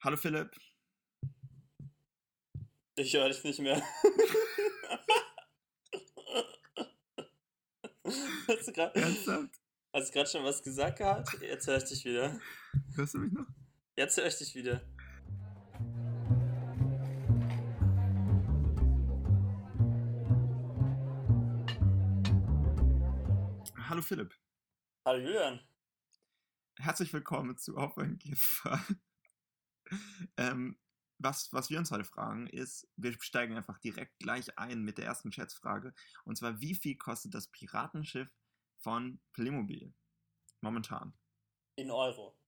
Hallo Philipp. Ich höre dich nicht mehr. hast du gerade hast du gerade schon was gesagt gehabt? Jetzt höre ich dich wieder. Hörst du mich noch? Jetzt höre ich dich wieder. Hallo Philipp. Hallo Julian. Herzlich willkommen zu Auf ein Gipfel. Ähm, was, was wir uns heute fragen, ist, wir steigen einfach direkt gleich ein mit der ersten Schätzfrage. Und zwar, wie viel kostet das Piratenschiff von Playmobil momentan? In Euro.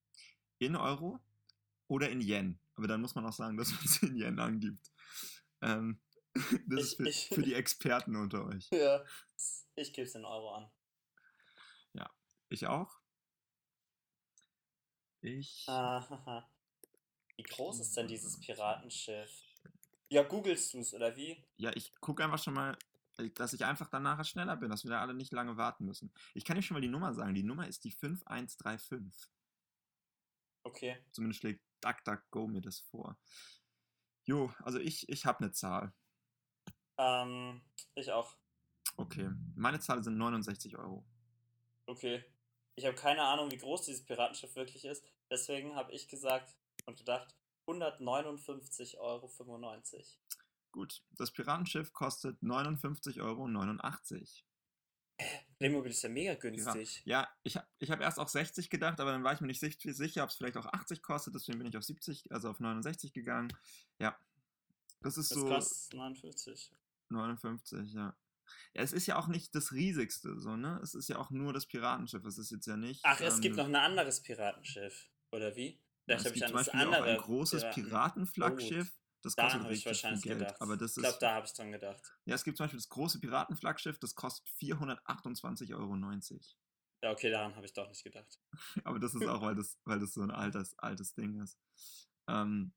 In Euro oder in Yen? Aber dann muss man auch sagen, dass man es in Yen angibt. Ähm, das Ich- ist für, ich- für die Experten unter euch. Ja. Ich gebe es in Euro an. Ich auch. Ich. Ahaha. Wie groß ist denn dieses Piratenschiff? Ja, googelst du es, oder wie? Ja, ich gucke einfach schon mal, dass ich einfach dann nachher schneller bin, dass wir da alle nicht lange warten müssen. Ich kann dir schon mal die Nummer sagen. Die Nummer ist die 5135. Okay. Zumindest schlägt DuckDuckGo mir das vor. Jo, also ich, ich habe eine Zahl. Ähm, ich auch. Okay. Meine Zahl sind 69 Euro. Okay. Ich habe keine Ahnung, wie groß dieses Piratenschiff wirklich ist. Deswegen habe ich gesagt und gedacht, 159,95 Euro. Gut. Das Piratenschiff kostet 59,89 Euro. Playmobil ist ja mega günstig. Ja, ich habe ich hab erst auch 60 gedacht, aber dann war ich mir nicht sich- sicher, ob es vielleicht auch 80 kostet. Deswegen bin ich auf 70, also auf 69 gegangen. Ja. Das ist Das so. kostet 59. 59, ja. Ja, es ist ja auch nicht das riesigste, so, ne? Es ist ja auch nur das Piratenschiff. Es ist jetzt ja nicht. Ach, es ähm, gibt noch ein anderes Piratenschiff. Oder wie? Vielleicht habe ich an zum das Beispiel auch andere. ein großes Piraten- Piratenflaggschiff. Das Daran kostet richtig viel Geld. gedacht. Aber das ich glaube, da habe ich dran gedacht. Ja, es gibt zum Beispiel das große Piratenflaggschiff, das kostet 428,90 Euro. Ja, okay, daran habe ich doch nicht gedacht. Aber das ist auch, weil das, weil das so ein altes, altes Ding ist. Ähm,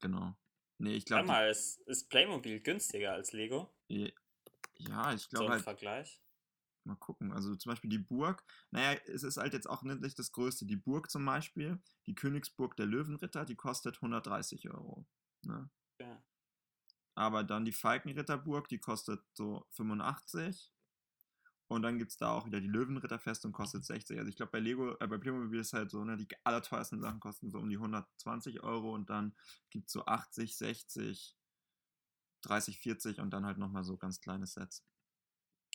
genau. Nee, ich Sag glaube. mal, ist, ist Playmobil günstiger als Lego? Ja, ich So glaube im halt. Vergleich. Mal gucken. Also zum Beispiel die Burg. Naja, es ist halt jetzt auch nicht das Größte. Die Burg zum Beispiel, die Königsburg der Löwenritter, die kostet 130 Euro. Ne? Ja. Aber dann die Falkenritterburg, die kostet so 85. Und dann gibt es da auch wieder die Löwenritterfestung, kostet 60. Also ich glaube, bei Lego, äh, bei Playmobil ist halt so, ne, die allerteuersten Sachen kosten so um die 120 Euro und dann gibt es so 80, 60, 30, 40 und dann halt nochmal so ganz kleine Sets.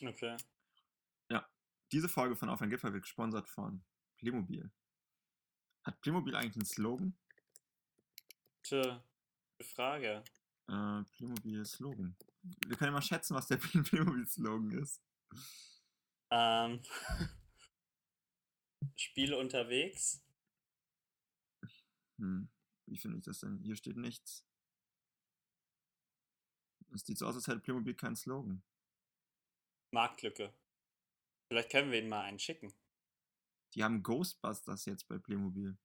Okay. Diese Folge von Auf ein Gipfel wird gesponsert von Playmobil. Hat Playmobil eigentlich einen Slogan? Tja, gute Frage. Äh, Playmobil Slogan. Wir können ja mal schätzen, was der Playmobil Slogan ist. Ähm, Spiele unterwegs. Hm, wie finde ich das denn? Hier steht nichts. Es sieht so aus, als hätte Playmobil keinen Slogan. Marktlücke. Vielleicht können wir ihnen mal einen schicken. Die haben Ghostbusters jetzt bei Playmobil.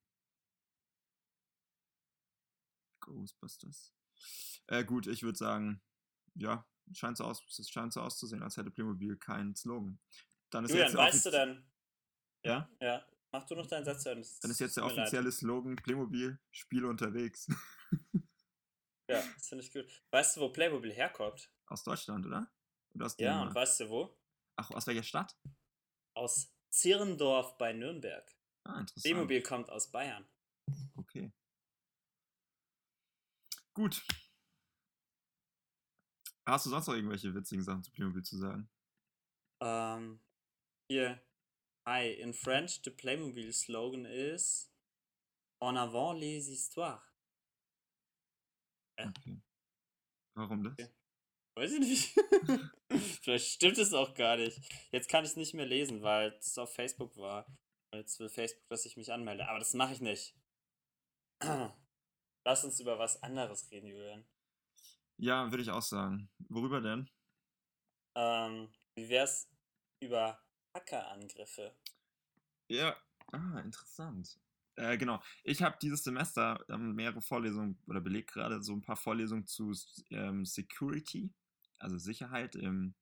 Ghostbusters. Äh, gut, ich würde sagen, ja, scheint so, aus, es scheint so auszusehen, als hätte Playmobil keinen Slogan. Dann ist Julian, jetzt weißt du denn? Ja? Ja. Mach du noch deinen Satz zu Dann ist jetzt der mir leid. offizielle Slogan Playmobil, Spiele unterwegs. Ja, das finde ich gut. Weißt du, wo Playmobil herkommt? aus Deutschland, oder? Oder aus Ja, und weißt du wo? Ach, aus welcher Stadt? Aus Zirndorf bei Nürnberg. Ah, interessant. Playmobil kommt aus Bayern. Okay. Gut. Hast du sonst noch irgendwelche witzigen Sachen zu Playmobil zu sagen? Ähm, hier. Hi, in French, the Playmobil slogan is En avant les histoires. Okay. Warum das? Okay. Weiß ich nicht. Vielleicht stimmt es auch gar nicht. Jetzt kann ich es nicht mehr lesen, weil es auf Facebook war. Jetzt will Facebook, dass ich mich anmelde. Aber das mache ich nicht. Lass uns über was anderes reden, Julian. Ja, würde ich auch sagen. Worüber denn? Ähm, wie wär's über Hackerangriffe? Ja. Ah, interessant. Äh, genau. Ich habe dieses Semester ähm, mehrere Vorlesungen oder belegt gerade so ein paar Vorlesungen zu ähm, Security, also Sicherheit im,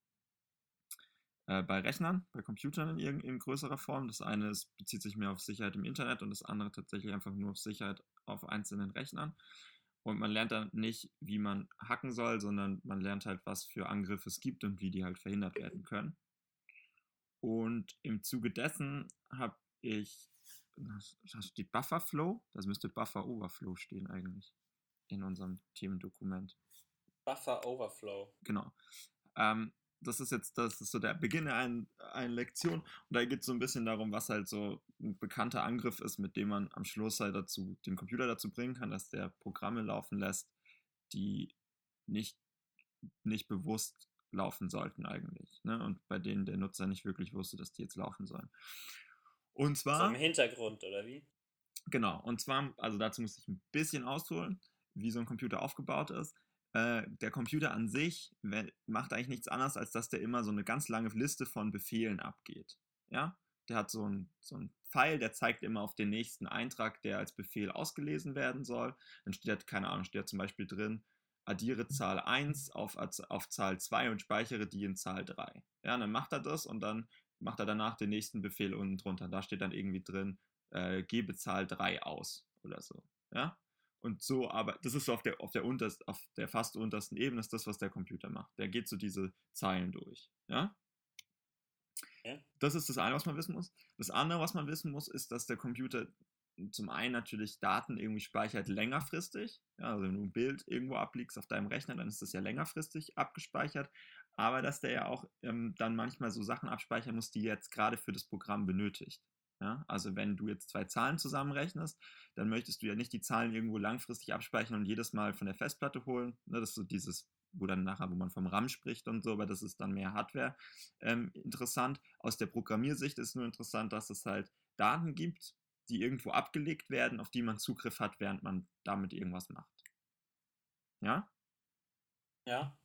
äh, bei Rechnern, bei Computern in, in größerer Form. Das eine ist, bezieht sich mehr auf Sicherheit im Internet und das andere tatsächlich einfach nur auf Sicherheit auf einzelnen Rechnern. Und man lernt dann nicht, wie man hacken soll, sondern man lernt halt, was für Angriffe es gibt und wie die halt verhindert werden können. Und im Zuge dessen habe ich, da steht Buffer Flow, das müsste Buffer Overflow stehen eigentlich in unserem Themendokument. Buffer Overflow. Genau. Ähm, das ist jetzt, das ist so der Beginn einer, einer Lektion. Und da geht es so ein bisschen darum, was halt so ein bekannter Angriff ist, mit dem man am Schluss halt dazu, den Computer dazu bringen kann, dass der Programme laufen lässt, die nicht, nicht bewusst laufen sollten eigentlich. Ne? Und bei denen der Nutzer nicht wirklich wusste, dass die jetzt laufen sollen. Und zwar. So im Hintergrund, oder wie? Genau. Und zwar, also dazu muss ich ein bisschen ausholen, wie so ein Computer aufgebaut ist. Äh, der Computer an sich macht eigentlich nichts anderes, als dass der immer so eine ganz lange Liste von Befehlen abgeht. Ja? Der hat so einen so Pfeil, der zeigt immer auf den nächsten Eintrag, der als Befehl ausgelesen werden soll. Dann steht, keine Ahnung, steht zum Beispiel drin, addiere Zahl 1 auf, auf Zahl 2 und speichere die in Zahl 3. Ja, dann macht er das und dann macht er danach den nächsten Befehl unten drunter. Da steht dann irgendwie drin, äh, gebe Zahl 3 aus oder so. Ja? Und so, aber das ist so auf der, auf der, unterst, auf der fast untersten Ebene, ist das, was der Computer macht. Der geht so diese Zeilen durch. Ja? ja? Das ist das eine, was man wissen muss. Das andere, was man wissen muss, ist, dass der Computer zum einen natürlich Daten irgendwie speichert längerfristig. Ja, also wenn du ein Bild irgendwo ablegst auf deinem Rechner, dann ist das ja längerfristig abgespeichert. Aber dass der ja auch ähm, dann manchmal so Sachen abspeichern muss, die jetzt gerade für das Programm benötigt. Ja, also wenn du jetzt zwei Zahlen zusammenrechnest, dann möchtest du ja nicht die Zahlen irgendwo langfristig abspeichern und jedes Mal von der Festplatte holen. Ne, das ist so dieses, wo dann nachher, wo man vom RAM spricht und so, aber das ist dann mehr Hardware ähm, interessant. Aus der Programmiersicht ist nur interessant, dass es halt Daten gibt, die irgendwo abgelegt werden, auf die man Zugriff hat, während man damit irgendwas macht. Ja? Ja.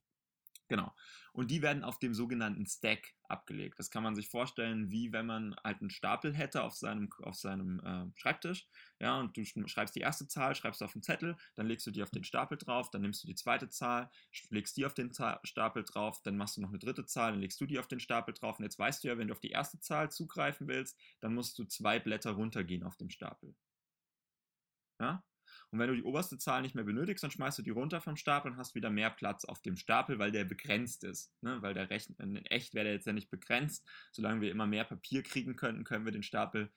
Genau. Und die werden auf dem sogenannten Stack abgelegt. Das kann man sich vorstellen, wie wenn man halt einen Stapel hätte auf seinem, auf seinem äh, Schreibtisch. Ja, und du schreibst die erste Zahl, schreibst auf den Zettel, dann legst du die auf den Stapel drauf, dann nimmst du die zweite Zahl, legst die auf den Zahl, Stapel drauf, dann machst du noch eine dritte Zahl, dann legst du die auf den Stapel drauf. Und jetzt weißt du ja, wenn du auf die erste Zahl zugreifen willst, dann musst du zwei Blätter runtergehen auf dem Stapel. Ja? Und wenn du die oberste Zahl nicht mehr benötigst, dann schmeißt du die runter vom Stapel und hast wieder mehr Platz auf dem Stapel, weil der begrenzt ist. Ne? Weil der Rechner, in echt wäre der jetzt ja nicht begrenzt. Solange wir immer mehr Papier kriegen könnten, können wir den Stapel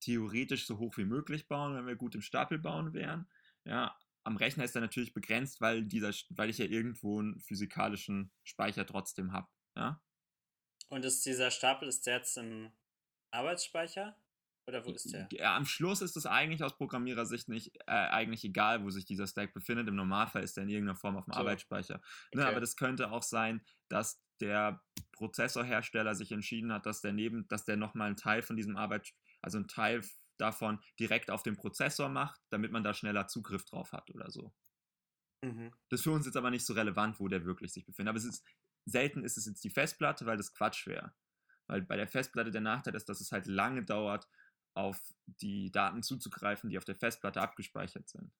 theoretisch so hoch wie möglich bauen, wenn wir gut im Stapel bauen wären. Ja, am Rechner ist er natürlich begrenzt, weil, dieser, weil ich ja irgendwo einen physikalischen Speicher trotzdem habe. Ja? Und ist dieser Stapel, ist jetzt im Arbeitsspeicher? Oder wo ist der? Ja, am Schluss ist es eigentlich aus Programmierersicht nicht äh, eigentlich egal, wo sich dieser Stack befindet. Im Normalfall ist er in irgendeiner Form auf dem so. Arbeitsspeicher. Ne, okay. Aber das könnte auch sein, dass der Prozessorhersteller sich entschieden hat, dass der neben, dass der nochmal einen Teil von diesem Arbeit, also einen Teil davon direkt auf den Prozessor macht, damit man da schneller Zugriff drauf hat oder so. Mhm. Das ist für uns jetzt aber nicht so relevant, wo der wirklich sich befindet. Aber es ist selten ist es jetzt die Festplatte, weil das Quatsch wäre. Weil bei der Festplatte der Nachteil ist, dass es halt lange dauert, auf die Daten zuzugreifen, die auf der Festplatte abgespeichert sind.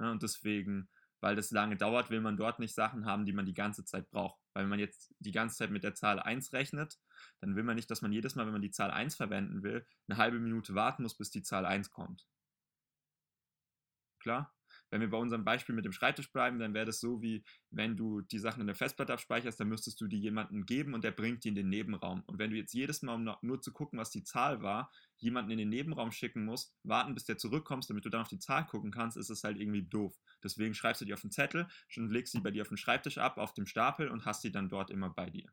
Ja, und deswegen, weil das lange dauert, will man dort nicht Sachen haben, die man die ganze Zeit braucht. Weil wenn man jetzt die ganze Zeit mit der Zahl 1 rechnet, dann will man nicht, dass man jedes Mal, wenn man die Zahl 1 verwenden will, eine halbe Minute warten muss, bis die Zahl 1 kommt. Klar? Wenn wir bei unserem Beispiel mit dem Schreibtisch bleiben, dann wäre das so wie, wenn du die Sachen in der Festplatte abspeicherst, dann müsstest du die jemandem geben und der bringt die in den Nebenraum. Und wenn du jetzt jedes Mal, um nur zu gucken, was die Zahl war, jemanden in den Nebenraum schicken musst, warten, bis der zurückkommst, damit du dann auf die Zahl gucken kannst, ist es halt irgendwie doof. Deswegen schreibst du die auf den Zettel und legst sie bei dir auf den Schreibtisch ab, auf dem Stapel und hast sie dann dort immer bei dir.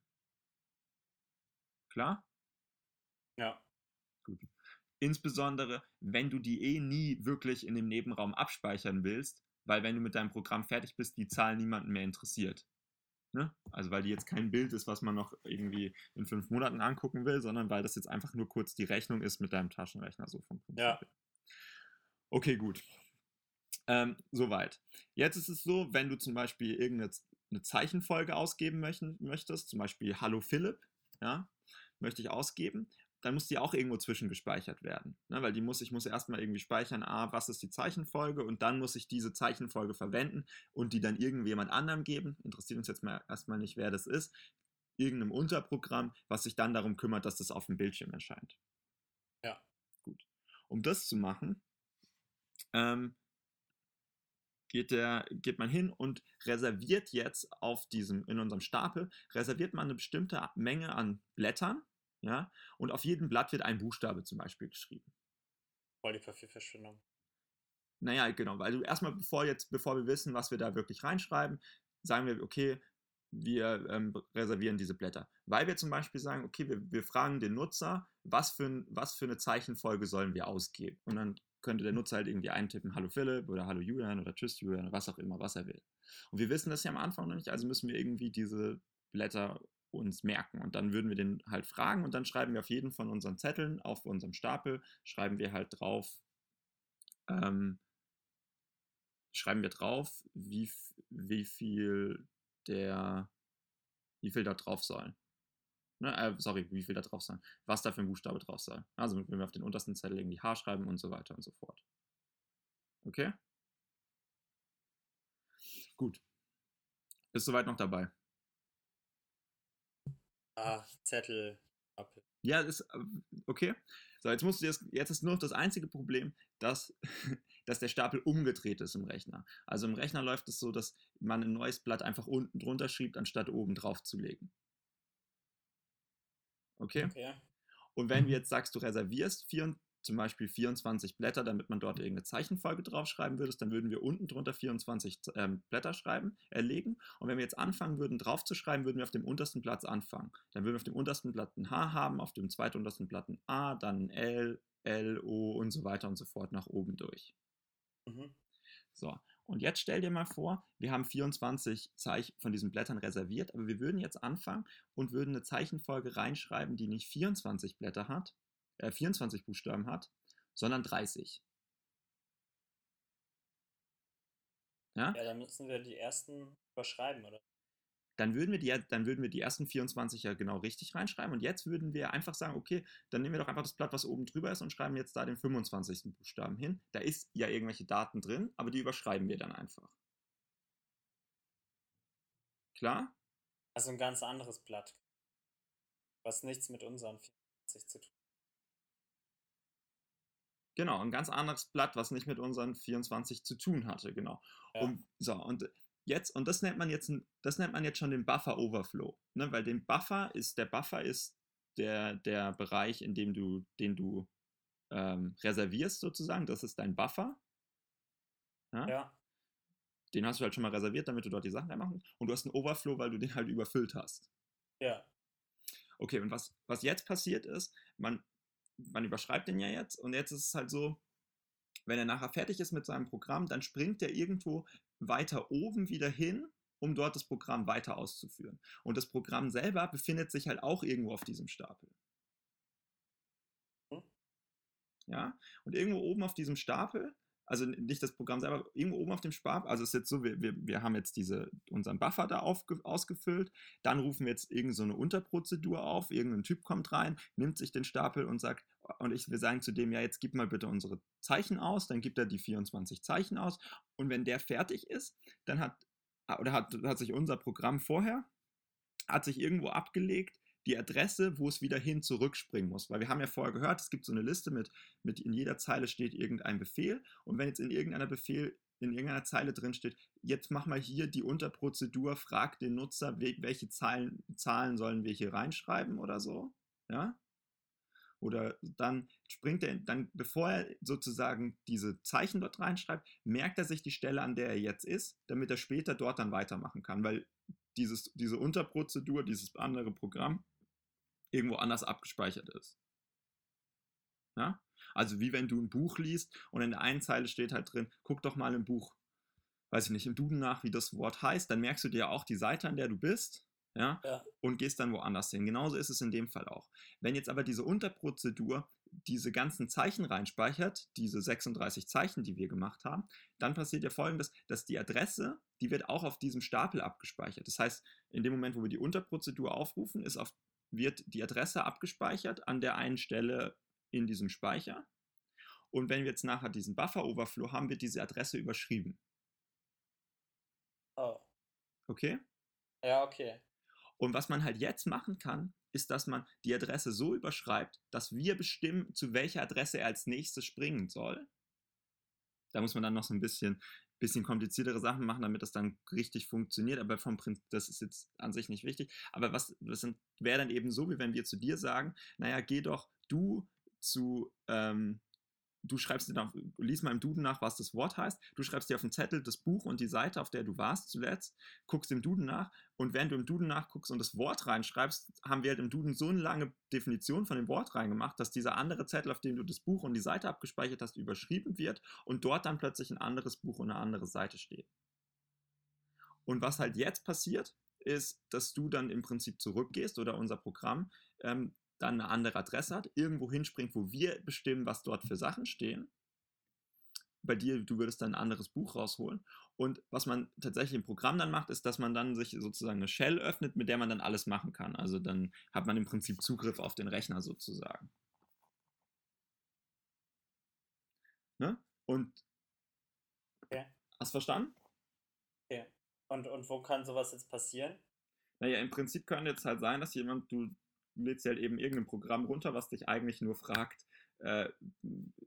Klar? Ja. Gut. Insbesondere, wenn du die eh nie wirklich in dem Nebenraum abspeichern willst, weil wenn du mit deinem Programm fertig bist, die Zahl niemanden mehr interessiert. Ne? Also weil die jetzt kein Bild ist, was man noch irgendwie in fünf Monaten angucken will, sondern weil das jetzt einfach nur kurz die Rechnung ist mit deinem Taschenrechner, so vom. Ja. Okay, gut. Ähm, soweit. Jetzt ist es so, wenn du zum Beispiel irgendeine Zeichenfolge ausgeben möchtest, zum Beispiel Hallo Philipp, ja, möchte ich ausgeben dann muss die auch irgendwo zwischengespeichert werden. Ne? Weil die muss, ich muss erstmal irgendwie speichern, ah, was ist die Zeichenfolge und dann muss ich diese Zeichenfolge verwenden und die dann irgendjemand anderem geben. Interessiert uns jetzt mal erstmal nicht, wer das ist. Irgendeinem Unterprogramm, was sich dann darum kümmert, dass das auf dem Bildschirm erscheint. Ja. Gut. Um das zu machen, ähm, geht, der, geht man hin und reserviert jetzt auf diesem, in unserem Stapel, reserviert man eine bestimmte Menge an Blättern, ja, und auf jedem Blatt wird ein Buchstabe zum Beispiel geschrieben. Voll die Papierverschwendung. Naja, genau, weil du erstmal, bevor jetzt, bevor wir wissen, was wir da wirklich reinschreiben, sagen wir, okay, wir ähm, reservieren diese Blätter. Weil wir zum Beispiel sagen, okay, wir, wir fragen den Nutzer, was für, was für eine Zeichenfolge sollen wir ausgeben. Und dann könnte der Nutzer halt irgendwie eintippen, hallo Philipp oder hallo Julian oder tschüss Julian oder was auch immer, was er will. Und wir wissen das ja am Anfang noch nicht, also müssen wir irgendwie diese Blätter uns merken. Und dann würden wir den halt fragen und dann schreiben wir auf jeden von unseren Zetteln, auf unserem Stapel, schreiben wir halt drauf, ähm, schreiben wir drauf, wie, wie viel der, wie viel da drauf soll. Ne, äh, sorry, wie viel da drauf soll. Was da für ein Buchstabe drauf soll. Also wenn wir auf den untersten Zettel irgendwie H schreiben und so weiter und so fort. Okay? Gut. Bist soweit noch dabei? Ah, Zettel. Appel. Ja, ist äh, okay. So, jetzt musst du jetzt, jetzt ist nur noch das einzige Problem, dass, dass der Stapel umgedreht ist im Rechner. Also im Rechner läuft es so, dass man ein neues Blatt einfach unten drunter schiebt, anstatt oben drauf zu legen. Okay? Okay. Und wenn du jetzt sagst, du reservierst vier, zum Beispiel 24 Blätter, damit man dort irgendeine Zeichenfolge draufschreiben würdest, dann würden wir unten drunter 24 ähm, Blätter schreiben, erlegen. Und wenn wir jetzt anfangen würden, draufzuschreiben, würden wir auf dem untersten Platz anfangen. Dann würden wir auf dem untersten Blatt ein H haben, auf dem zweituntersten Blatt ein A, dann ein L, L, O und so weiter und so fort nach oben durch. Mhm. So, und jetzt stell dir mal vor, wir haben 24 Zeichen von diesen Blättern reserviert, aber wir würden jetzt anfangen und würden eine Zeichenfolge reinschreiben, die nicht 24 Blätter hat, äh, 24 Buchstaben hat, sondern 30. Ja? Ja, dann müssen wir die ersten überschreiben, oder? Dann würden, wir die, dann würden wir die ersten 24 ja genau richtig reinschreiben und jetzt würden wir einfach sagen, okay, dann nehmen wir doch einfach das Blatt, was oben drüber ist und schreiben jetzt da den 25. Buchstaben hin. Da ist ja irgendwelche Daten drin, aber die überschreiben wir dann einfach. Klar? Also ein ganz anderes Blatt. Was nichts mit unseren 24 zu tun Genau, ein ganz anderes Blatt, was nicht mit unseren 24 zu tun hatte, genau. Ja. Und, so, und jetzt, und das nennt man jetzt, das nennt man jetzt schon den Buffer Overflow, ne? weil den Buffer ist, der Buffer ist der, der Bereich, in dem du, den du ähm, reservierst sozusagen, das ist dein Buffer. Ja? Ja. Den hast du halt schon mal reserviert, damit du dort die Sachen reinmachen und du hast einen Overflow, weil du den halt überfüllt hast. Ja. Okay, und was, was jetzt passiert ist, man, man überschreibt den ja jetzt und jetzt ist es halt so, wenn er nachher fertig ist mit seinem Programm, dann springt er irgendwo weiter oben wieder hin, um dort das Programm weiter auszuführen. Und das Programm selber befindet sich halt auch irgendwo auf diesem Stapel. Hm. Ja, und irgendwo oben auf diesem Stapel, also nicht das Programm selber, irgendwo oben auf dem Stapel, also es ist jetzt so, wir, wir, wir haben jetzt diese, unseren Buffer da aufge, ausgefüllt, dann rufen wir jetzt irgendeine so eine Unterprozedur auf, irgendein Typ kommt rein, nimmt sich den Stapel und sagt, und ich, wir sagen zu dem, ja, jetzt gib mal bitte unsere Zeichen aus, dann gibt er die 24 Zeichen aus. Und wenn der fertig ist, dann hat, oder hat, hat sich unser Programm vorher, hat sich irgendwo abgelegt, die Adresse, wo es wieder hin zurückspringen muss. Weil wir haben ja vorher gehört, es gibt so eine Liste mit, mit in jeder Zeile steht irgendein Befehl und wenn jetzt in irgendeiner Befehl in irgendeiner Zeile drin steht, jetzt mach mal hier die Unterprozedur, frag den Nutzer, wel- welche Zahlen, Zahlen sollen wir hier reinschreiben oder so, ja? Oder dann springt er, dann, bevor er sozusagen diese Zeichen dort reinschreibt, merkt er sich die Stelle, an der er jetzt ist, damit er später dort dann weitermachen kann, weil dieses, diese Unterprozedur, dieses andere Programm irgendwo anders abgespeichert ist. Ja? Also wie wenn du ein Buch liest und in der einen Zeile steht halt drin, guck doch mal im Buch, weiß ich nicht, im Duden nach, wie das Wort heißt, dann merkst du dir auch die Seite, an der du bist, ja, Ja. und gehst dann woanders hin. Genauso ist es in dem Fall auch. Wenn jetzt aber diese Unterprozedur diese ganzen Zeichen reinspeichert, diese 36 Zeichen, die wir gemacht haben, dann passiert ja folgendes, dass die Adresse, die wird auch auf diesem Stapel abgespeichert. Das heißt, in dem Moment, wo wir die Unterprozedur aufrufen, ist auf, wird die Adresse abgespeichert an der einen Stelle in diesem Speicher. Und wenn wir jetzt nachher diesen Buffer-Overflow haben, wird diese Adresse überschrieben. Oh. Okay? Ja, okay. Und was man halt jetzt machen kann, ist, dass man die Adresse so überschreibt, dass wir bestimmen, zu welcher Adresse er als nächstes springen soll. Da muss man dann noch so ein bisschen bisschen kompliziertere Sachen machen, damit das dann richtig funktioniert. Aber vom Prinzip, das ist jetzt an sich nicht wichtig. Aber was, das wäre dann eben so, wie wenn wir zu dir sagen, naja, geh doch du zu, ähm, du schreibst dir dann, lies mal im Duden nach, was das Wort heißt. Du schreibst dir auf den Zettel das Buch und die Seite, auf der du warst zuletzt, guckst im Duden nach und während du im Duden nachguckst und das Wort reinschreibst, haben wir halt im Duden so eine lange Definition von dem Wort reingemacht, dass dieser andere Zettel, auf dem du das Buch und die Seite abgespeichert hast, überschrieben wird und dort dann plötzlich ein anderes Buch und eine andere Seite steht. Und was halt jetzt passiert, ist, dass du dann im Prinzip zurückgehst oder unser Programm ähm, dann eine andere Adresse hat, irgendwo hinspringt, wo wir bestimmen, was dort für Sachen stehen. Bei dir, du würdest dann ein anderes Buch rausholen. Und was man tatsächlich im Programm dann macht, ist, dass man dann sich sozusagen eine Shell öffnet, mit der man dann alles machen kann. Also dann hat man im Prinzip Zugriff auf den Rechner sozusagen. Ne? Und okay. hast du verstanden? Okay. Und, und wo kann sowas jetzt passieren? Naja, im Prinzip könnte jetzt halt sein, dass jemand, du lädst halt eben irgendein Programm runter, was dich eigentlich nur fragt, äh,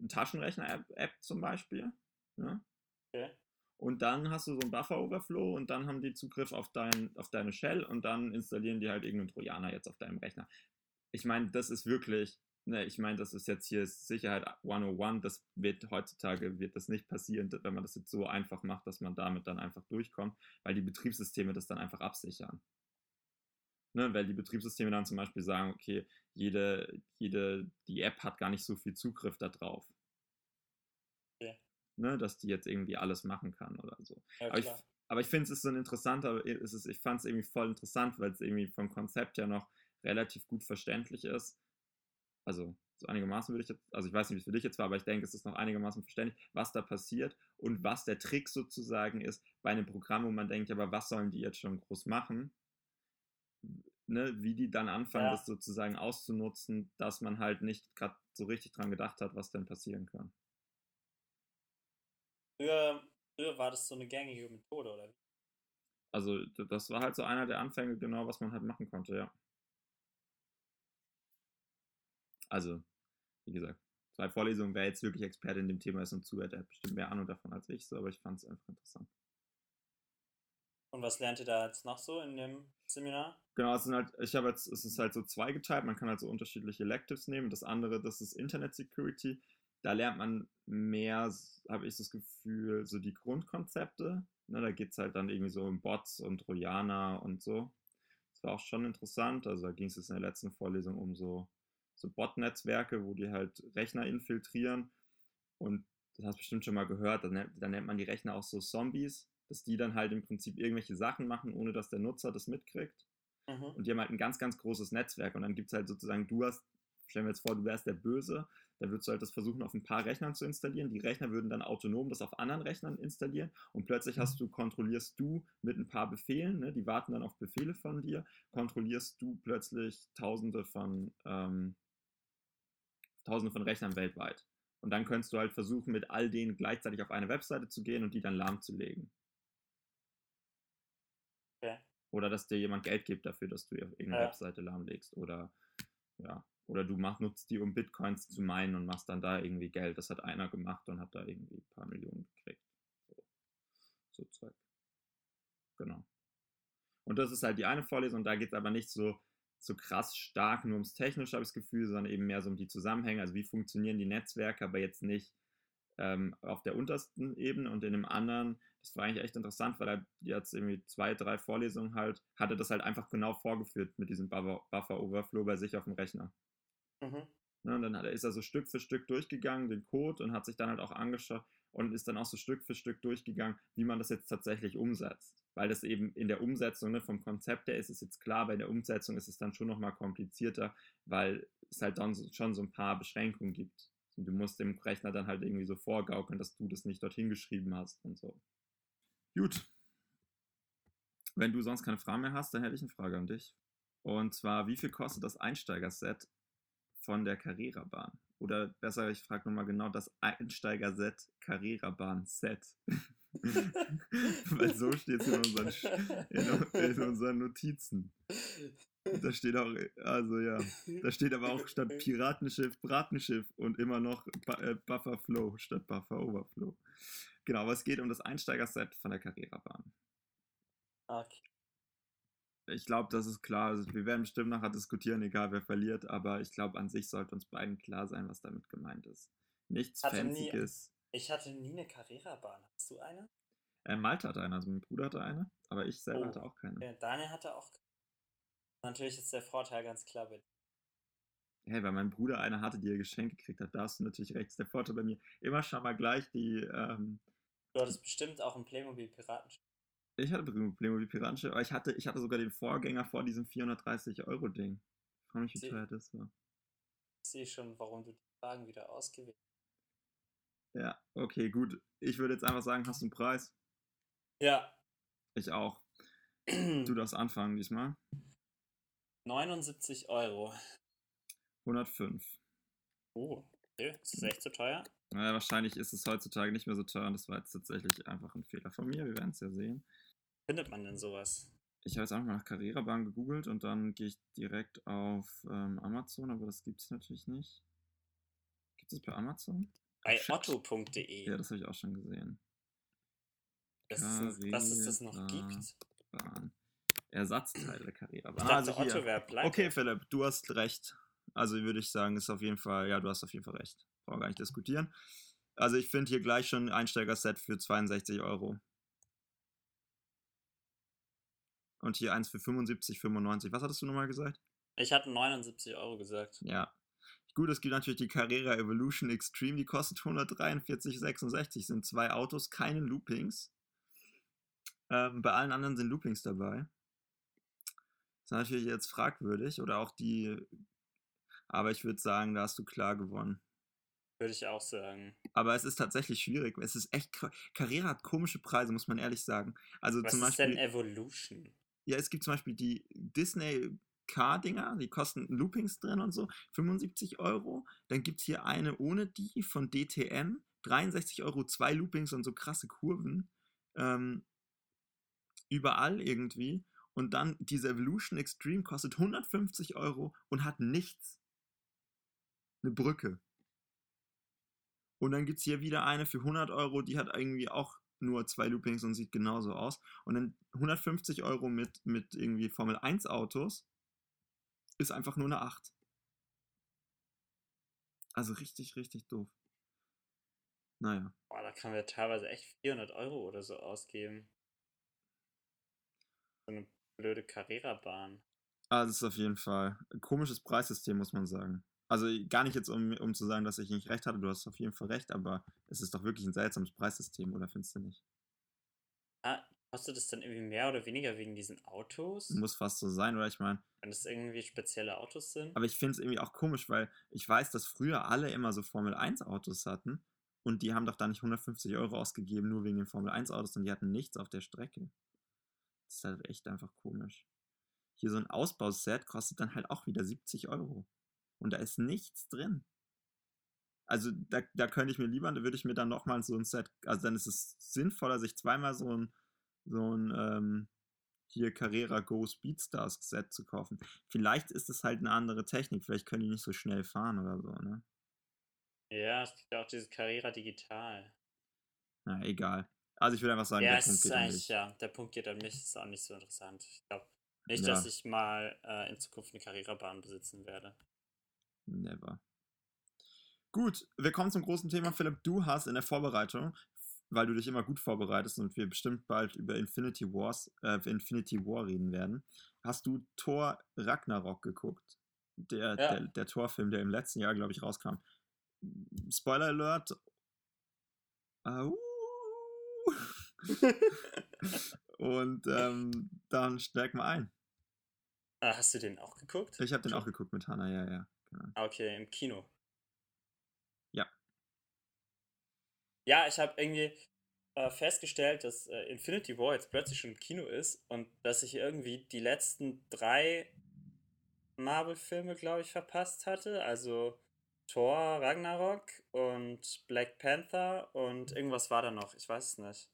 Taschenrechner-App zum Beispiel. Ja? Okay. Und dann hast du so einen Buffer-Overflow und dann haben die Zugriff auf, dein, auf deine Shell und dann installieren die halt irgendeinen Trojaner jetzt auf deinem Rechner. Ich meine, das ist wirklich, ne, ich meine, das ist jetzt hier Sicherheit 101, das wird heutzutage, wird das nicht passieren, wenn man das jetzt so einfach macht, dass man damit dann einfach durchkommt, weil die Betriebssysteme das dann einfach absichern. Ne, weil die Betriebssysteme dann zum Beispiel sagen, okay, jede, jede, die App hat gar nicht so viel Zugriff darauf. Ja. Ne, dass die jetzt irgendwie alles machen kann oder so. Ja, aber, ich, aber ich finde es ist so ein interessanter, ist es, ich fand es irgendwie voll interessant, weil es irgendwie vom Konzept ja noch relativ gut verständlich ist. Also so einigermaßen würde ich jetzt, also ich weiß nicht, wie es für dich jetzt war, aber ich denke, es ist noch einigermaßen verständlich, was da passiert und was der Trick sozusagen ist bei einem Programm, wo man denkt, aber was sollen die jetzt schon groß machen? Ne, wie die dann anfangen, ja. das sozusagen auszunutzen, dass man halt nicht gerade so richtig dran gedacht hat, was denn passieren kann. Früher, früher war das so eine gängige Methode, oder? Also, das war halt so einer der Anfänge, genau, was man halt machen konnte, ja. Also, wie gesagt, zwei Vorlesungen, wer jetzt wirklich Experte in dem Thema ist und zuhört, der hat bestimmt mehr Ahnung davon als ich, so, aber ich fand es einfach interessant. Und was lernt ihr da jetzt noch so in dem Seminar? Genau, es sind halt, ich habe jetzt, es ist halt so zweigeteilt, man kann halt so unterschiedliche Electives nehmen. Das andere, das ist Internet Security. Da lernt man mehr, habe ich das Gefühl, so die Grundkonzepte. Ne, da geht es halt dann irgendwie so um Bots und Trojaner und so. Das war auch schon interessant. Also da ging es jetzt in der letzten Vorlesung um so, so Bot-Netzwerke, wo die halt Rechner infiltrieren. Und das hast du bestimmt schon mal gehört, da nennt, da nennt man die Rechner auch so Zombies dass die dann halt im Prinzip irgendwelche Sachen machen, ohne dass der Nutzer das mitkriegt. Mhm. Und die haben halt ein ganz, ganz großes Netzwerk. Und dann gibt es halt sozusagen, du hast, stellen wir jetzt vor, du wärst der Böse, dann würdest du halt das versuchen, auf ein paar Rechnern zu installieren. Die Rechner würden dann autonom das auf anderen Rechnern installieren. Und plötzlich mhm. hast du, kontrollierst du mit ein paar Befehlen, ne, die warten dann auf Befehle von dir, kontrollierst du plötzlich tausende von, ähm, tausende von Rechnern weltweit. Und dann könntest du halt versuchen, mit all denen gleichzeitig auf eine Webseite zu gehen und die dann lahmzulegen. Oder dass dir jemand Geld gibt dafür, dass du irgendeine ja. Webseite lahmlegst. Oder ja. Oder du mach, nutzt die, um Bitcoins zu meinen und machst dann da irgendwie Geld. Das hat einer gemacht und hat da irgendwie ein paar Millionen gekriegt. So, so Zeug. Genau. Und das ist halt die eine Vorlesung, da geht es aber nicht so, so krass stark nur ums Technische, habe ich das Gefühl, sondern eben mehr so um die Zusammenhänge. Also wie funktionieren die Netzwerke, aber jetzt nicht ähm, auf der untersten Ebene und in dem anderen, das war eigentlich echt interessant, weil er jetzt irgendwie zwei, drei Vorlesungen halt, hatte das halt einfach genau vorgeführt mit diesem Buffer-Overflow bei sich auf dem Rechner. Mhm. Ne, und dann hat, ist er so Stück für Stück durchgegangen, den Code, und hat sich dann halt auch angeschaut und ist dann auch so Stück für Stück durchgegangen, wie man das jetzt tatsächlich umsetzt. Weil das eben in der Umsetzung, ne, vom Konzept her ist es jetzt klar, bei der Umsetzung ist es dann schon nochmal komplizierter, weil es halt dann schon so ein paar Beschränkungen gibt. Und du musst dem Rechner dann halt irgendwie so vorgaukeln, dass du das nicht dorthin geschrieben hast und so. Gut. Wenn du sonst keine Fragen mehr hast, dann hätte ich eine Frage an dich. Und zwar, wie viel kostet das Einsteigerset von der Carrera-Bahn? Oder besser, ich frage nochmal genau, das Einsteigerset Carrera-Bahn-Set. Weil so steht es in, unseren, in, in unseren Notizen. Da steht auch, also ja, da steht aber auch statt Piratenschiff Bratenschiff und immer noch äh, Buffer Flow statt Buffer Overflow. Genau, aber es geht um das Einsteigerset von der Carrera-Bahn. Okay. Ich glaube, das ist klar. Also wir werden bestimmt nachher diskutieren, egal wer verliert, aber ich glaube, an sich sollte uns beiden klar sein, was damit gemeint ist. Nichts Hatte nie- Fancyes. Ich hatte nie eine Carrera-Bahn. Hast du eine? Äh, Malte hatte eine, also mein Bruder hatte eine, aber ich selber Oh. hatte auch keine. Ja, Daniel hatte auch. Natürlich ist der Vorteil ganz klar bei dir. Hey, weil mein Bruder eine hatte, die er geschenkt gekriegt hat, da hast du natürlich recht. Der Vorteil bei mir immer schon mal gleich die, ähm, Du hattest bestimmt auch ein Playmobil Piraten. ich hatte Playmobil Piransche, aber ich hatte, ich hatte sogar den Vorgänger vor diesem 430-Euro-Ding. Ich frage mich, wie teuer das war. Ich sehe schon, warum du die Fragen wieder ausgewählt Ja, okay, gut. Ich würde jetzt einfach sagen, hast du einen Preis? Ja. Ich auch. Du darfst anfangen diesmal. 79 Euro. 105. Oh, okay. Ist das echt so teuer? Naja, wahrscheinlich ist es heutzutage nicht mehr so teuer und das war jetzt tatsächlich einfach ein Fehler von mir. Wir werden es ja sehen. Findet man denn sowas? Ich habe jetzt einfach mal nach Carrera-Bahn gegoogelt und dann gehe ich direkt auf ähm, Amazon, aber das gibt es natürlich nicht. Gibt es bei Amazon? Bei otto.de. Ja, das habe ich auch schon gesehen. das ist, dass es das noch gibt. Bahn. Ersatzteile Carrera-Bahn. Also. Otto wäre pleite. Okay, Philipp, du hast recht. Also würde ich sagen, ist auf jeden Fall, ja, du hast auf jeden Fall recht. Brauchen wir gar nicht diskutieren. Also ich finde hier gleich schon ein Einsteiger-Set für 62 Euro. Und hier eins für 75,95. Was hattest du nochmal gesagt? Ich hatte 79 Euro gesagt. Ja. Gut, es gibt natürlich die Carrera Evolution Extreme, die kostet 143,66. Sind zwei Autos, keine Loopings. Ähm, bei allen anderen sind Loopings dabei. ist natürlich jetzt fragwürdig. Oder auch die. Aber ich würde sagen, da hast du klar gewonnen. Würde ich auch sagen. Aber es ist tatsächlich schwierig. Es ist echt. Carrera hat komische Preise, muss man ehrlich sagen. Also Was zum ist denn Beispiel. Evolution? Ja, es gibt zum Beispiel die Disney Car-Dinger, die kosten Loopings drin und so, 75 Euro. Dann gibt es hier eine ohne die von DTM, 63 Euro, zwei Loopings und so krasse Kurven. Ähm, überall irgendwie. Und dann diese Evolution Extreme kostet 150 Euro und hat nichts. Eine Brücke. Und dann gibt es hier wieder eine für 100 Euro, die hat irgendwie auch nur zwei Loopings und sieht genauso aus. Und dann 150 Euro mit, mit irgendwie Formel 1 Autos ist einfach nur eine 8. Also richtig, richtig doof. Naja. Boah, da kann man teilweise echt 400 Euro oder so ausgeben. So eine blöde Carrera-Bahn. Also es ist auf jeden Fall ein komisches Preissystem, muss man sagen. Also gar nicht jetzt, um, um zu sagen, dass ich nicht recht hatte, du hast auf jeden Fall recht, aber es ist doch wirklich ein seltsames Preissystem, oder findest du nicht? Ah, kostet es dann irgendwie mehr oder weniger wegen diesen Autos? Muss fast so sein, oder? Ich meine, Wenn es irgendwie spezielle Autos sind? aber ich finde es irgendwie auch komisch, weil ich weiß, dass früher alle immer so Formel 1 Autos hatten und die haben doch da nicht 150 Euro ausgegeben, nur wegen den Formel 1 Autos und die hatten nichts auf der Strecke. Das ist halt echt einfach komisch. Hier so ein Ausbauset kostet dann halt auch wieder 70 Euro. Und da ist nichts drin. Also da, da könnte ich mir lieber, da würde ich mir dann nochmal so ein Set, also dann ist es sinnvoller, sich zweimal so ein, so ein ähm, hier Carrera Go Speedstars Set zu kaufen. Vielleicht ist es halt eine andere Technik, vielleicht können die nicht so schnell fahren oder so, ne? Ja, es gibt ja auch dieses Carrera Digital. Na, egal. Also ich würde einfach sagen, ja, der es Punkt ist geht an dich. ja, der Punkt geht an mich, ist auch nicht so interessant. Ich glaube nicht, Ja. dass ich mal äh, in Zukunft eine Carrera-Bahn besitzen werde. Never. Gut, wir kommen zum großen Thema. Philipp, du hast in der Vorbereitung, weil du dich immer gut vorbereitest und wir bestimmt bald über Infinity Wars, äh, Infinity War reden werden, hast du Thor Ragnarok geguckt. Der, Ja. der, der Thor-Film, der im letzten Jahr, glaube ich, rauskam. Spoiler Alert. Au. und ähm, dann steig mal ein. Ah, hast du den auch geguckt? Ich habe den auch geguckt mit Hannah, ja, ja. Genau. Ah, Okay, im Kino. Ja. Ja, ich habe irgendwie äh, festgestellt, dass äh, Infinity War jetzt plötzlich schon im Kino ist und dass ich irgendwie die letzten drei Marvel-Filme, glaube ich, verpasst hatte. Also Thor, Ragnarok und Black Panther und irgendwas war da noch. Ich weiß es nicht.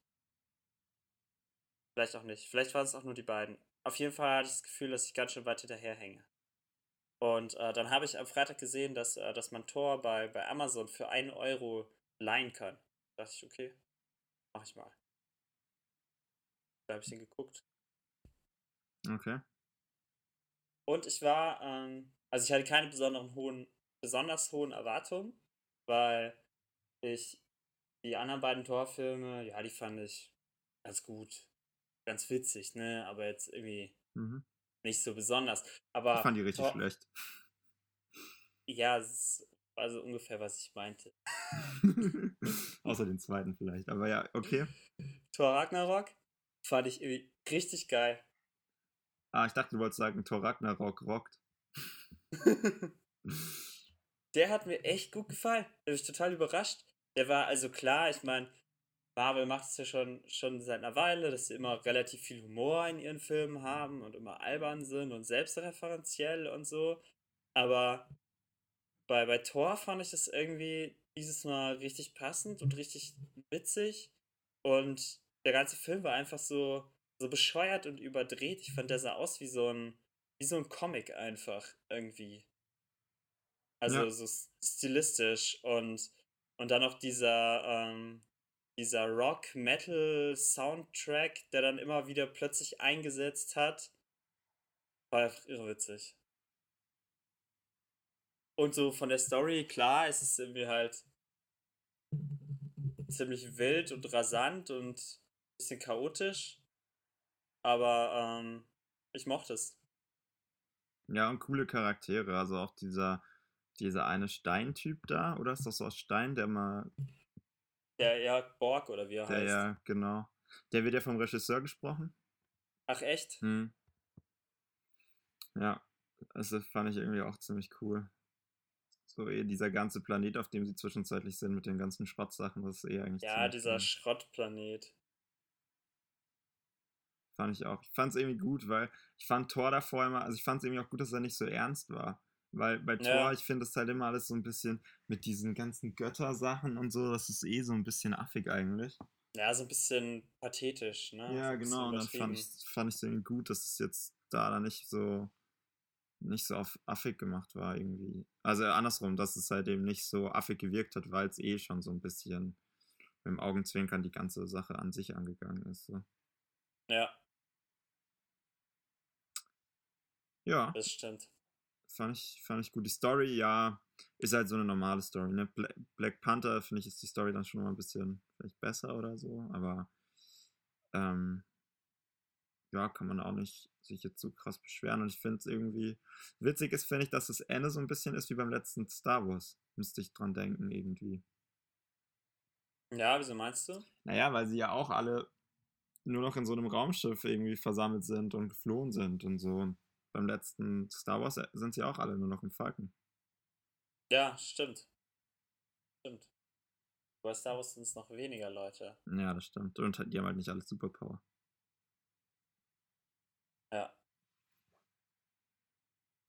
Vielleicht auch nicht. Vielleicht waren es auch nur die beiden. Auf jeden Fall hatte ich das Gefühl, dass ich ganz schön weit hinterherhänge. Und äh, dann habe ich am Freitag gesehen, dass, äh, dass man Tor bei, bei Amazon für 1 Euro leihen kann. Da dachte ich, okay, Mach ich mal. Da habe ich den geguckt. Okay. Und ich war, ähm, also ich hatte keine besonderen hohen, besonders hohen Erwartungen, weil ich die anderen beiden Torfilme, ja, die fand ich ganz gut. Ganz witzig, ne? Aber jetzt irgendwie Mhm. Nicht so besonders. Aber Ich fand die richtig Tor- schlecht. Ja, es war so ungefähr, was ich meinte. Außer den zweiten vielleicht. Aber ja, okay. Thor Ragnarok fand ich irgendwie richtig geil. Ah, ich dachte, du wolltest sagen, Thor Ragnarok rockt. Der hat mir echt gut gefallen. Da bin ich total überrascht. Der war also klar, ich meine, Marvel macht es ja schon, schon seit einer Weile, dass sie immer relativ viel Humor in ihren Filmen haben und immer albern sind und selbstreferenziell und so. Aber bei, bei Thor fand ich das irgendwie dieses Mal richtig passend und richtig witzig. Und der ganze Film war einfach so, so bescheuert und überdreht. Ich fand, der sah aus wie so ein, wie so ein Comic einfach irgendwie. Also Ja. so stilistisch und, und dann noch dieser, ähm, dieser Rock-Metal-Soundtrack, der dann immer wieder plötzlich eingesetzt hat. War einfach irrwitzig. Und so von der Story, klar, es ist irgendwie halt ziemlich wild und rasant und ein bisschen chaotisch. Aber ähm, ich mochte es. Ja, und coole Charaktere. Also auch dieser, dieser eine Steintyp da, oder ist das so aus Stein, der mal, Der ja Borg oder wie er der heißt. ja, genau. Der wird ja vom Regisseur gesprochen. Ach echt? Hm. Ja, das fand ich irgendwie auch ziemlich cool. So eh dieser ganze Planet, auf dem sie zwischenzeitlich sind, mit den ganzen Schrottsachen, das ist eh eigentlich Ja, dieser cool. Schrottplanet. Fand ich auch. Ich fand es irgendwie gut, weil ich fand Thor davor immer, also ich fand es irgendwie auch gut, dass er nicht so ernst war. Weil bei Thor, Ja. ich finde es halt immer alles so ein bisschen mit diesen ganzen Göttersachen und so, das ist eh so ein bisschen affig eigentlich. Ja, so ein bisschen pathetisch, ne? so Ja, bisschen genau, und dann fand ich fand ich irgendwie gut, dass es jetzt da dann nicht so nicht so auf affig gemacht war irgendwie. Also andersrum, dass es halt eben nicht so affig gewirkt hat, weil es eh schon so ein bisschen mit dem Augenzwinkern die ganze Sache an sich angegangen ist. So. Ja, Ja. das stimmt. Fand ich, fand ich gut. Die Story, ja, ist halt so eine normale Story. Ne? Bla Black Panther, finde ich, ist die Story dann schon mal ein bisschen vielleicht besser oder so, aber ähm, ja, kann man auch nicht sich jetzt so krass beschweren. Und ich finde es irgendwie witzig ist, finde ich, dass das Ende so ein bisschen ist wie beim letzten Star Wars. Müsste ich dran denken, irgendwie. Ja, wieso meinst du? Naja, weil sie ja auch alle nur noch in so einem Raumschiff irgendwie versammelt sind und geflohen sind und so. Und beim letzten Star Wars äh, sind sie auch alle nur noch im Falken. Ja, stimmt. Stimmt. Bei Star Wars sind es noch weniger Leute. Ja, das stimmt. Und die haben halt nicht alle Superpower. Ja.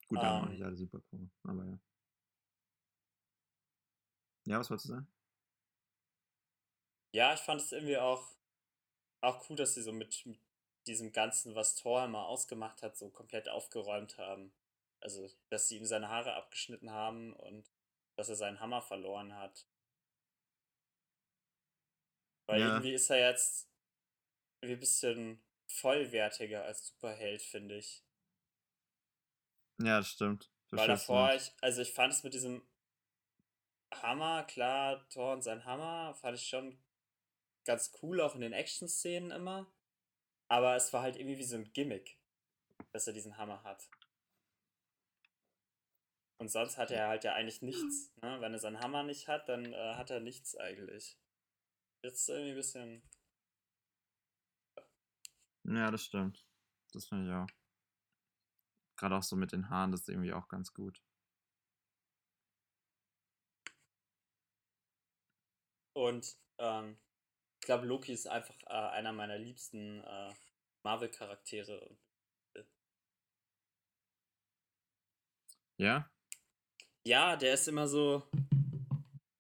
Gut, die haben auch Ähm. nicht alle Superpower, aber ja. Ja, was wolltest du sagen? Ja, ich fand es irgendwie auch, auch cool, dass sie so mit, mit diesem Ganzen, was Thor immer ausgemacht hat, so komplett aufgeräumt haben. Also, dass sie ihm seine Haare abgeschnitten haben und dass er seinen Hammer verloren hat. Weil Ja. irgendwie ist er jetzt ein bisschen vollwertiger als Superheld, finde ich. Ja, das stimmt. Weil davor, ich, also ich fand es mit diesem Hammer, klar, Thor und sein Hammer, fand ich schon ganz cool, auch in den Action-Szenen immer. Aber es war halt irgendwie wie so ein Gimmick, dass er diesen Hammer hat. Und sonst hat er halt ja eigentlich nichts. Ne? Wenn er seinen Hammer nicht hat, dann äh, hat er nichts eigentlich. Jetzt ist irgendwie ein bisschen. Ja, das stimmt. Das finde ich auch. Gerade auch so mit den Haaren, das ist irgendwie auch ganz gut. Und ähm, ich glaube, Loki ist einfach äh, einer meiner liebsten äh, Marvel-Charaktere. Ja? Ja, der ist immer so.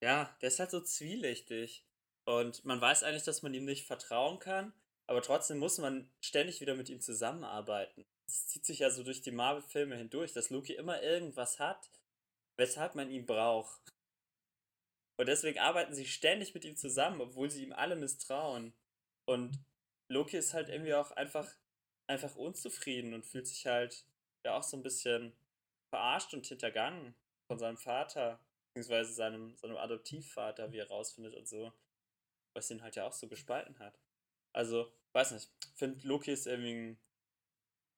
Ja, der ist halt so zwielichtig. Und man weiß eigentlich, dass man ihm nicht vertrauen kann, aber trotzdem muss man ständig wieder mit ihm zusammenarbeiten. Es zieht sich ja so durch die Marvel-Filme hindurch, dass Loki immer irgendwas hat, weshalb man ihn braucht. Und deswegen arbeiten sie ständig mit ihm zusammen, obwohl sie ihm alle misstrauen. Und Loki ist halt irgendwie auch einfach, einfach unzufrieden und fühlt sich halt ja auch so ein bisschen verarscht und hintergangen von seinem Vater, beziehungsweise seinem, seinem Adoptivvater, wie er rausfindet und so. Was ihn halt ja auch so gespalten hat. Also, weiß nicht, finde Loki ist irgendwie ein,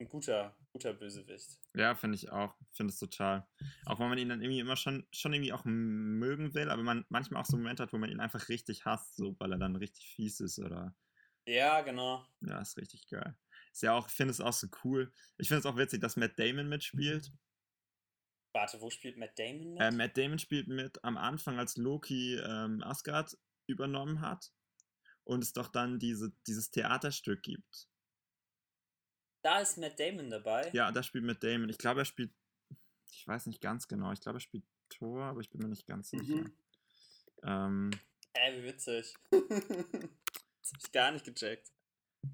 ein guter, guter Bösewicht. Ja, finde ich auch. Finde es total. Auch wenn man ihn dann irgendwie immer schon, schon irgendwie auch mögen will, aber man manchmal auch so Momente hat, wo man ihn einfach richtig hasst, so weil er dann richtig fies ist oder. Ja, genau. Ja, ist richtig geil. Ist ja auch, ich finde es auch so cool. Ich finde es auch witzig, dass Matt Damon mitspielt. Warte, wo spielt Matt Damon mit? Äh, Matt Damon spielt mit am Anfang, als Loki ähm, Asgard übernommen hat und es doch dann diese, dieses Theaterstück gibt. Da ist Matt Damon dabei? Ja, da spielt Matt Damon. Ich glaube, er spielt, ich weiß nicht ganz genau, ich glaube, er spielt Thor, aber ich bin mir nicht ganz mhm. sicher. Ähm, äh, wie witzig. das hab ich gar nicht gecheckt.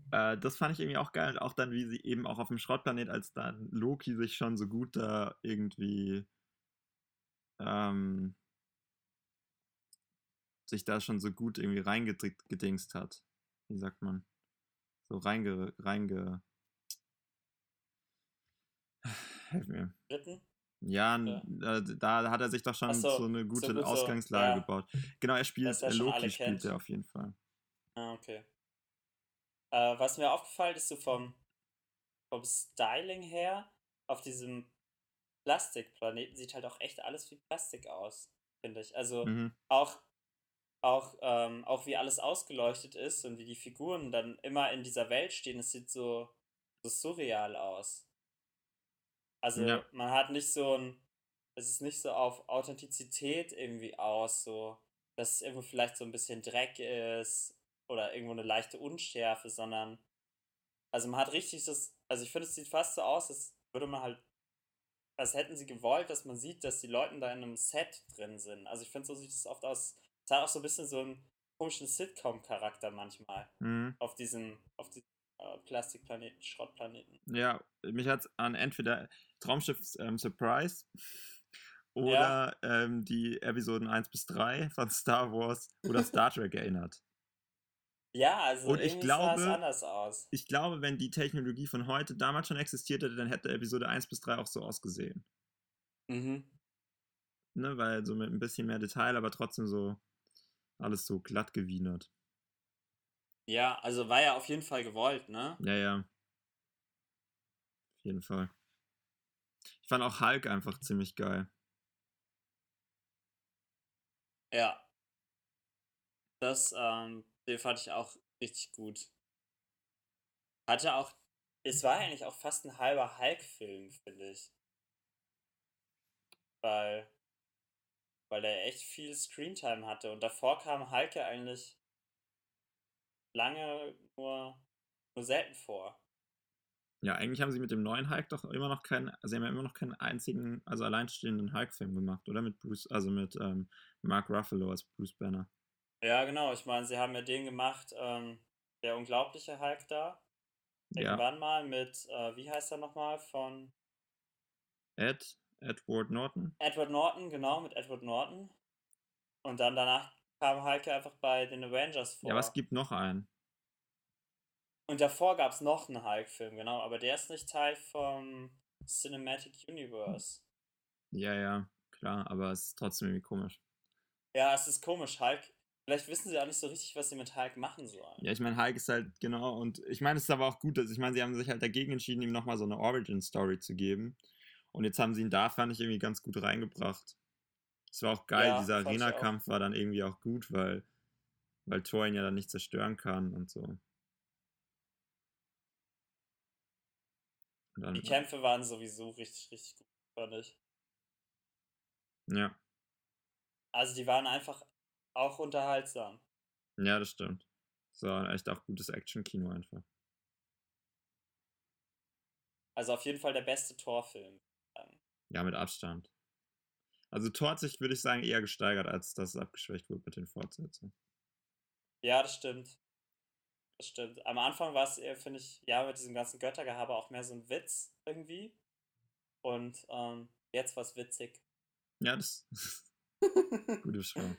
Äh, das fand ich irgendwie auch geil. auch dann, wie sie eben auch auf dem Schrottplanet, als dann Loki sich schon so gut da irgendwie ähm, sich da schon so gut irgendwie reingedingst hat. Wie sagt man? So reinge... reinge Helf mir. Ritten? Ja, ja. Äh, da hat er sich doch schon so, so, eine gute so gut Ausgangslage ja. gebaut. Genau, er spielt, ja Loki spielt er auf jeden Fall. Ah, okay. Äh, was mir aufgefallen ist, so vom, vom Styling her, auf diesem Plastikplaneten sieht halt auch echt alles wie Plastik aus, finde ich. Also mhm. auch auch, ähm, auch wie alles ausgeleuchtet ist und wie die Figuren dann immer in dieser Welt stehen, es sieht so, so surreal aus. Also ja. man hat nicht so ein, es ist nicht so auf Authentizität irgendwie aus, so, dass es irgendwo vielleicht so ein bisschen Dreck ist oder irgendwo eine leichte Unschärfe, sondern, also man hat richtig das, also ich finde, es sieht fast so aus, als würde man halt, als hätten sie gewollt, dass man sieht, dass die Leute da in einem Set drin sind. Also ich finde, so sieht es oft aus, es hat auch so ein bisschen so einen komischen Sitcom-Charakter manchmal. Mhm. Auf diesen, auf diesen äh, Plastikplaneten, Schrottplaneten. Ja, mich hat es an entweder Traumschiff ähm, Surprise oder ja. ähm, die Episoden 1 bis 3 von Star Wars oder Star Trek erinnert. Ja, also und ich glaube, sah es anders aus. Ich glaube, wenn die Technologie von heute damals schon existiert hätte, dann hätte Episode 1 bis 3 auch so ausgesehen. Mhm. Ne, weil so mit ein bisschen mehr Detail, aber trotzdem so alles so glatt gewienert. Ja, also war ja auf jeden Fall gewollt, ne? Ja, ja. Auf jeden Fall. Ich fand auch Hulk einfach ziemlich geil. Ja. Das, ähm, den fand ich auch richtig gut. Hatte auch, es war eigentlich auch fast ein halber Hulk-Film, finde ich. Weil weil er echt viel Screentime hatte. Und davor kam Hulk ja eigentlich lange nur, nur selten vor. Ja, eigentlich haben sie mit dem neuen Hulk doch immer noch keinen, also sie haben ja immer noch keinen einzigen, also alleinstehenden Hulk-Film gemacht, oder? Mit Bruce, also mit ähm, Mark Ruffalo als Bruce Banner. Ja, genau. Ich meine, sie haben ja den gemacht, ähm, der unglaubliche Hulk da. Irgendwann ja. mal mit, äh, wie heißt er nochmal, von Ed Edward Norton? Edward Norton, genau, mit Edward Norton. Und dann danach kam Hulk einfach bei den Avengers vor. Ja, was gibt noch einen? Und davor gab es noch einen Hulk-Film, genau, aber der ist nicht Teil vom Cinematic Universe. Ja, ja, klar, aber es ist trotzdem irgendwie komisch. Ja, es ist komisch. Hulk, vielleicht wissen sie auch nicht so richtig, was sie mit Hulk machen sollen. Ja, ich meine, Hulk ist halt, genau, und ich meine, es ist aber auch gut, dass, ich meine, sie haben sich halt dagegen entschieden, ihm nochmal so eine Origin-Story zu geben. Und jetzt haben sie ihn da, fand ich, irgendwie ganz gut reingebracht. Es war auch geil, ja, dieser Arena-Kampf war dann irgendwie auch gut, weil, weil Thor ihn ja dann nicht zerstören kann und so. Dann, die Kämpfe waren sowieso richtig, richtig gut, fand ich. Ja. Also die waren einfach auch unterhaltsam. Ja, das stimmt. So ein echt auch gutes Action-Kino einfach. Also auf jeden Fall der beste Torfilm. Ja, mit Abstand. Also Tor hat sich, würde ich sagen, eher gesteigert, als dass es abgeschwächt wurde mit den Fortsetzungen. Ja, das stimmt. Das stimmt. Am Anfang war es eher, finde ich, ja, mit diesem ganzen Göttergehabe auch mehr so ein Witz irgendwie. Und ähm, jetzt war es witzig. Ja, das. Gute Beschreibung.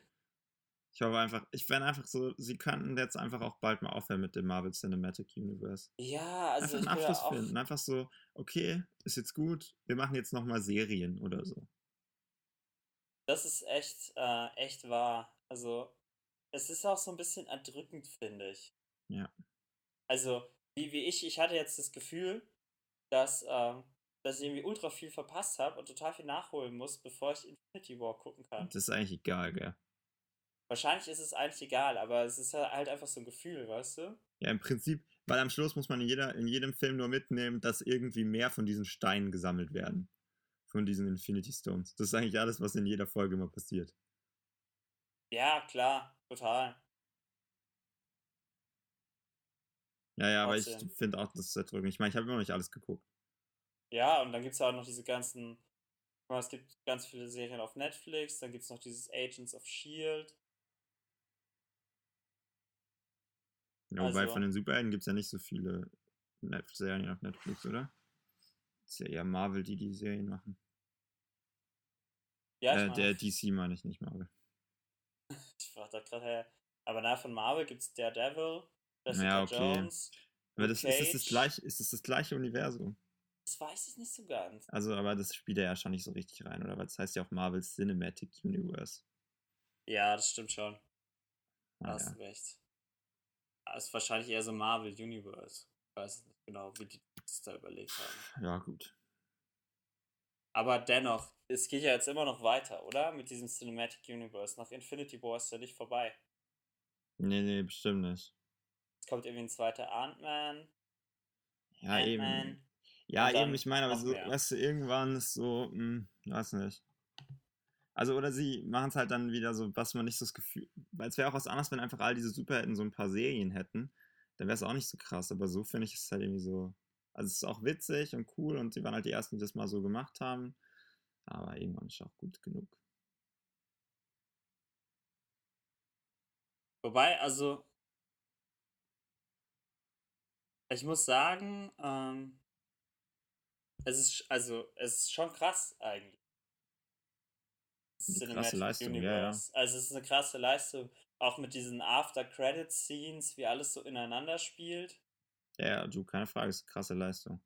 Ich hoffe einfach, ich fände einfach so, sie könnten jetzt einfach auch bald mal aufhören mit dem Marvel Cinematic Universe. Ja, also einfach einen Abschluss finden. Einfach so, okay, ist jetzt gut, wir machen jetzt nochmal Serien oder so. Das ist echt, äh, echt wahr. Also, es ist auch so ein bisschen erdrückend, finde ich. Ja. Also, wie, wie ich, ich hatte jetzt das Gefühl, dass, äh, dass ich irgendwie ultra viel verpasst habe und total viel nachholen muss, bevor ich Infinity War gucken kann. Das ist eigentlich egal, gell? Wahrscheinlich ist es eigentlich egal, aber es ist halt einfach so ein Gefühl, weißt du? Ja, im Prinzip, weil am Schluss muss man in, jeder, in jedem Film nur mitnehmen, dass irgendwie mehr von diesen Steinen gesammelt werden. Von diesen Infinity Stones. Das ist eigentlich alles, was in jeder Folge immer passiert. Ja, klar, total. Ja, ja, aber ich finde auch, das ist erdrückend. Ich meine, ich habe immer noch nicht alles geguckt. Ja, und dann gibt es ja auch noch diese ganzen. Es gibt ganz viele Serien auf Netflix, dann gibt es noch dieses Agents of Shield. Ja, wobei also, von den Superhelden gibt es ja nicht so viele Serien auf Netflix, oder? Ist ja eher Marvel, die die Serien machen. Ja, äh, der DC meine ich nicht Marvel. ich war da gerade Aber na, von Marvel gibt es Daredevil, Jessica ja, okay. Jones. Aber das, ist, das das gleiche, ist das das gleiche Universum? Das weiß ich nicht so ganz. Also, aber das spielt ja schon nicht so richtig rein, oder? Weil das heißt ja auch Marvel Cinematic Universe. Ja, das stimmt schon. Ah, Hast ja. recht. Das ist wahrscheinlich eher so Marvel Universe. Ich weiß nicht genau, wie die das da überlegt haben. Ja, gut. Aber dennoch, es geht ja jetzt immer noch weiter, oder? Mit diesem Cinematic Universe. Nach Infinity War ist ja nicht vorbei. Nee, nee, bestimmt nicht. Es kommt irgendwie ein zweiter Ant-Man. Ja, eben. Ja, eben, ich meine, aber so, weißt du, irgendwann ist so, hm, weiß nicht. Also, oder sie machen es halt dann wieder so, was man nicht so das Gefühl, weil es wäre auch was anderes, wenn einfach all diese Superhelden so ein paar Serien hätten, dann wäre es auch nicht so krass, aber so finde ich es halt irgendwie so, also es ist auch witzig und cool und sie waren halt die Ersten, die das mal so gemacht haben, aber irgendwann ist auch gut genug. Wobei, also, ich muss sagen, ähm, es ist, also, es ist schon krass eigentlich. Krasse Leistung, Universe. Ja, ja. Also es ist eine krasse Leistung, auch mit diesen After-Credit-Scenes, wie alles so ineinander spielt. Ja, du, keine Frage, ist eine krasse Leistung.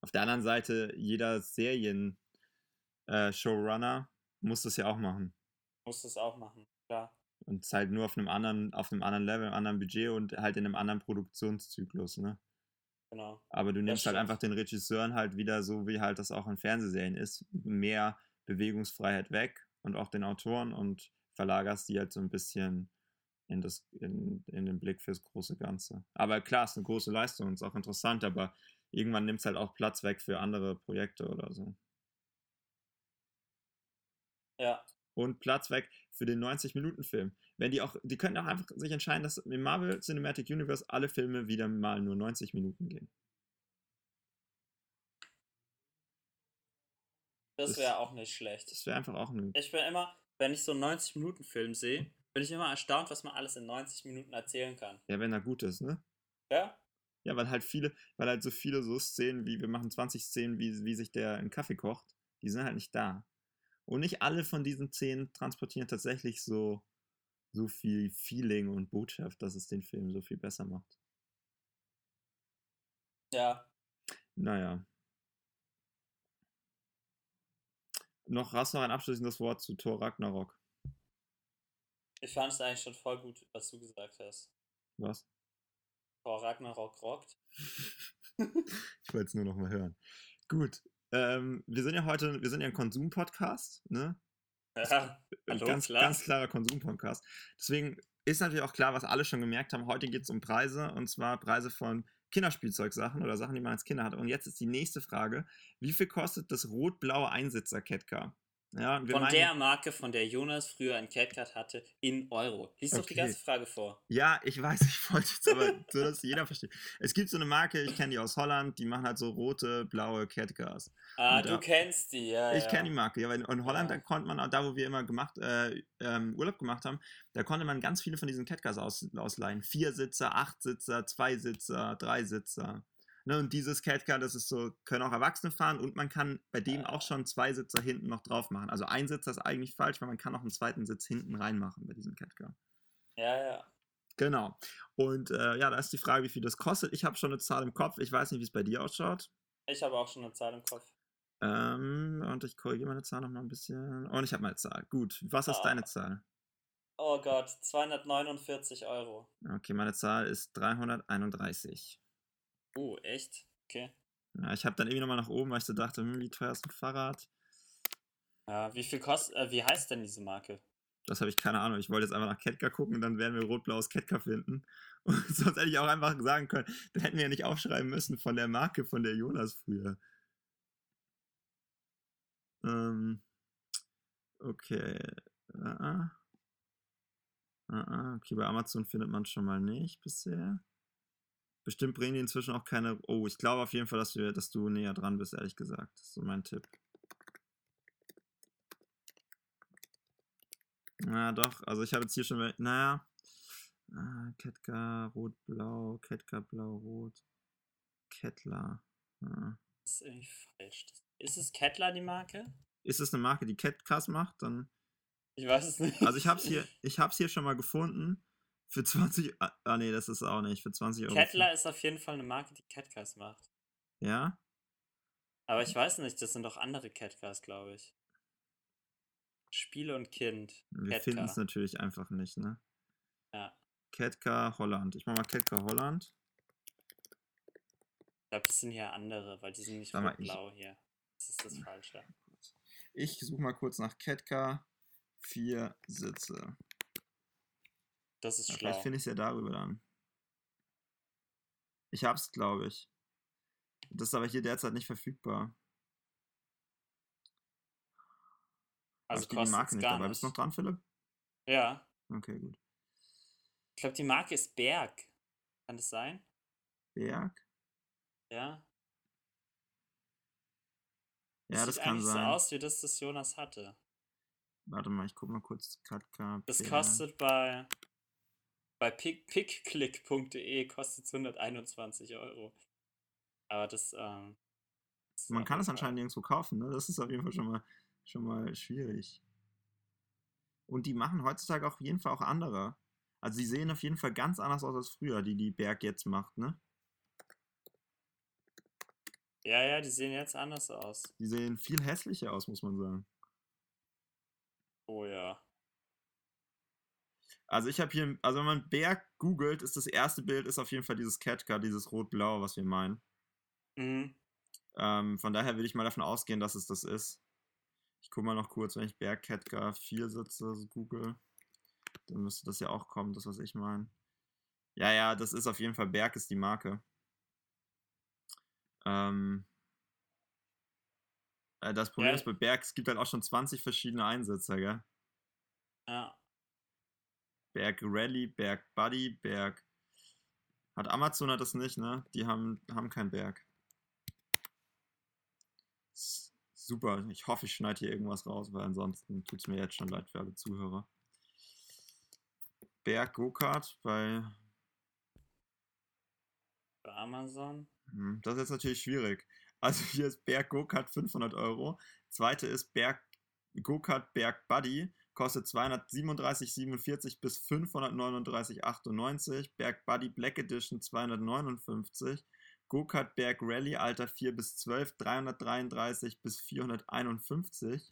Auf der anderen Seite, jeder Serien-Showrunner äh, muss das ja auch machen. Muss das auch machen, klar. Und es halt nur auf einem anderen, auf einem anderen Level, einem anderen Budget und halt in einem anderen Produktionszyklus, ne? Genau. Aber du nimmst halt einfach den Regisseuren halt wieder so, wie halt das auch in Fernsehserien ist, mehr Bewegungsfreiheit weg und auch den Autoren und verlagerst die halt so ein bisschen in, das, in, in den Blick fürs große Ganze. Aber klar, es ist eine große Leistung und ist auch interessant, aber irgendwann nimmt es halt auch Platz weg für andere Projekte oder so. Ja. Und Platz weg für den 90-Minuten-Film. Wenn die auch, die könnten auch einfach sich entscheiden, dass im Marvel Cinematic Universe alle Filme wieder mal nur 90 Minuten gehen. Das wäre auch nicht schlecht. Das wäre einfach auch ein. Ich bin immer, wenn ich so einen 90-Minuten-Film sehe, bin ich immer erstaunt, was man alles in 90 Minuten erzählen kann. Ja, wenn er gut ist, ne? Ja? Ja, weil halt viele, weil halt so viele so Szenen, wie wir machen 20 Szenen, wie, wie sich der einen Kaffee kocht, die sind halt nicht da. Und nicht alle von diesen Szenen transportieren tatsächlich so, so viel Feeling und Botschaft, dass es den Film so viel besser macht. Ja. Naja. Noch hast du noch ein abschließendes Wort zu Thor Ragnarok? Ich fand es eigentlich schon voll gut, was du gesagt hast. Was? Thor Ragnarok rockt. ich wollte es nur noch mal hören. Gut. Ähm, wir sind ja heute, wir sind ja ein Konsum-Podcast, ne? Ja, hallo, ganz, klar. ganz klarer Konsum-Podcast. Deswegen ist natürlich auch klar, was alle schon gemerkt haben. Heute geht es um Preise und zwar Preise von Kinderspielzeugsachen oder Sachen, die man als Kinder hat. Und jetzt ist die nächste Frage: Wie viel kostet das rot-blaue Einsitzer-Catcar? Ja, von meinen, der Marke, von der Jonas früher ein CatCat hatte, in Euro. Lies okay. doch die ganze Frage vor. Ja, ich weiß, ich wollte jetzt aber, so dass jeder versteht. Es gibt so eine Marke, ich kenne die aus Holland, die machen halt so rote, blaue CatCars. Ah, und, du äh, kennst die, ja. Ich ja. kenne die Marke, ja, weil in Holland, ja. da konnte man, da wo wir immer gemacht, äh, ähm, Urlaub gemacht haben, da konnte man ganz viele von diesen CatCars aus, ausleihen. Vier Sitzer, acht Sitzer, Ne, und dieses Catcar, das ist so, können auch Erwachsene fahren und man kann bei dem auch schon zwei Sitzer hinten noch drauf machen. Also ein Sitzer ist eigentlich falsch, weil man kann auch einen zweiten Sitz hinten reinmachen bei diesem Catcar. Ja, ja. Genau. Und äh, ja, da ist die Frage, wie viel das kostet. Ich habe schon eine Zahl im Kopf. Ich weiß nicht, wie es bei dir ausschaut. Ich habe auch schon eine Zahl im Kopf. Ähm, und ich korrigiere meine Zahl noch mal ein bisschen. Und ich habe meine Zahl. Gut. Was ist Ah. deine Zahl? Oh Gott, 249 Euro. Okay, meine Zahl ist 331. Uh, echt? Okay. Ja, ich habe dann irgendwie nochmal nach oben, weil ich so dachte, hm, wie teuer ist ein Fahrrad? Ja, wie viel kostet, äh, wie heißt denn diese Marke? Das habe ich keine Ahnung. Ich wollte jetzt einfach nach Ketka gucken, dann werden wir rot-blaues Ketka finden. Und sonst hätte ich auch einfach sagen können, dann hätten wir ja nicht aufschreiben müssen von der Marke, von der Jonas früher. Ähm, okay. Ah, ah, ah, okay, bei Amazon findet man schon mal nicht bisher. Bestimmt bringen die inzwischen auch keine. Oh, ich glaube auf jeden Fall, dass, wir, dass du näher dran bist, ehrlich gesagt. Das ist so mein Tipp. Na doch, also ich habe jetzt hier schon, naja, ah, Ketka, rot-blau, Ketka, blau-rot, Kettler. Ah. Das ist irgendwie falsch. Ist es Kettler die Marke? Ist es eine Marke, die Catcast macht? Dann, Ich weiß es nicht. also ich habe es hier, ich hab's hier schon mal gefunden. Für 20, ah ah, nee, das ist auch nicht, für 20 Euro. Kettler ist auf jeden Fall eine Marke, die Catcars macht. Ja? Aber ich weiß nicht, das sind doch andere Catcars, glaube ich. Spiele und Kind. Wir finden es natürlich einfach nicht, ne? Ja. Ketka Holland. Ich mach mal Ketka Holland. Ich glaube, das sind hier andere, weil die sind nicht mal, ich- blau hier. Das ist das Falsche. Ich suche mal kurz nach Ketka. Vier Sitze. Das ist Ja, schlau. vielleicht finde ich es ja darüber dann. Ich hab's, glaube ich. Das ist aber hier derzeit nicht verfügbar. Also ich die Marke nicht dabei. Bist du noch dran, Philipp? Ja. Okay, gut. Ich glaube, die Marke ist Berg. Kann das sein? Berg? Ja. Ja, das sieht kann sein. so aus, wie das das Jonas hatte. Warte mal, ich guck mal kurz. Katka, Das kostet bei bei pick, pickclick.de kostet 121 Euro. Aber das, ähm, das Man kann es anscheinend nirgendwo kaufen, ne? Das ist auf jeden Fall schon mal, schon mal schwierig. Und die machen heutzutage auf jeden Fall auch andere. Also die sehen auf jeden Fall ganz anders aus als früher, die die Berg jetzt macht, ne? Ja, ja, die sehen jetzt anders aus. Die sehen viel hässlicher aus, muss man sagen. Oh ja. Also ich habe hier, also wenn man Berg googelt, ist das erste Bild ist auf jeden Fall dieses Catcar, dieses rot-blau, was wir meinen. Mhm. Ähm, von daher würde ich mal davon ausgehen, dass es das ist. Ich gucke mal noch kurz, wenn ich Berg Catcar 4 sitze, google, dann müsste das ja auch kommen, das was ich meine. Ja, ja, das ist auf jeden Fall Berg ist die Marke. Ähm, äh, das Problem Ja. ist bei Berg, es gibt halt auch schon 20 verschiedene Einsätze, gell? Ja. Berg Rally, Berg Buddy, Berg. Hat Amazon hat das nicht, ne? Die haben, haben keinen Berg. Super, ich hoffe, ich schneide hier irgendwas raus, weil ansonsten tut es mir jetzt schon leid für alle Zuhörer. Berg Go-Kart bei. Bei Amazon. Hm, Das ist jetzt natürlich schwierig. Also hier ist Berg Go-Kart 500 Euro. Zweite ist Berg Go-Kart Berg Buddy. Kostet 237,47 bis 539,98. Berg Buddy Black Edition 259. Go-Kart Berg Rally Alter 4 bis 12 333 bis 451.